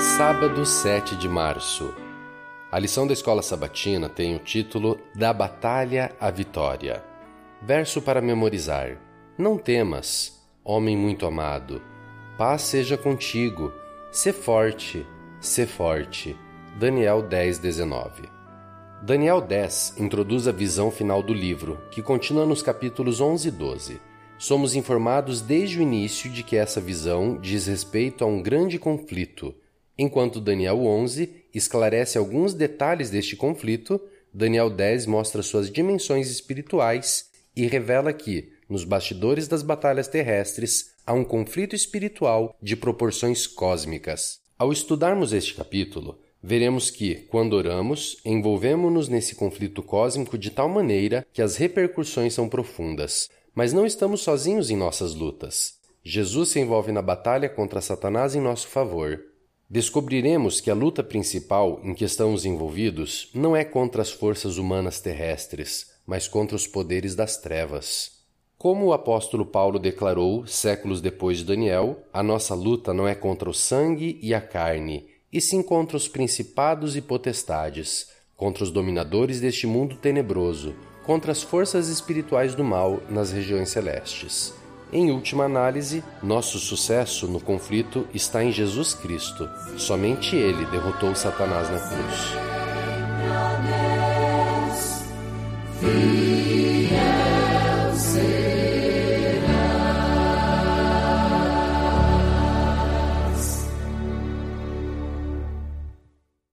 Sábado 7 de março. A lição da escola sabatina tem o título Da Batalha à Vitória. Verso para memorizar: Não temas, homem muito amado. Paz seja contigo. Sê forte, sê forte. Daniel 10, 19. Daniel 10 introduz a visão final do livro, que continua nos capítulos 11 e 12. Somos informados desde o início de que essa visão diz respeito a um grande conflito. Enquanto Daniel 11 esclarece alguns detalhes deste conflito, Daniel 10 mostra suas dimensões espirituais e revela que, nos bastidores das batalhas terrestres, há um conflito espiritual de proporções cósmicas. Ao estudarmos este capítulo, veremos que, quando oramos, envolvemos-nos nesse conflito cósmico de tal maneira que as repercussões são profundas. Mas não estamos sozinhos em nossas lutas. Jesus se envolve na batalha contra Satanás em nosso favor. Descobriremos que a luta principal em que estamos envolvidos não é contra as forças humanas terrestres, mas contra os poderes das trevas. Como o apóstolo Paulo declarou séculos depois de Daniel, a nossa luta não é contra o sangue e a carne, e sim contra os principados e potestades, contra os dominadores deste mundo tenebroso, contra as forças espirituais do mal nas regiões celestes. Em última análise, nosso sucesso no conflito está em Jesus Cristo. Somente Ele derrotou Satanás na cruz.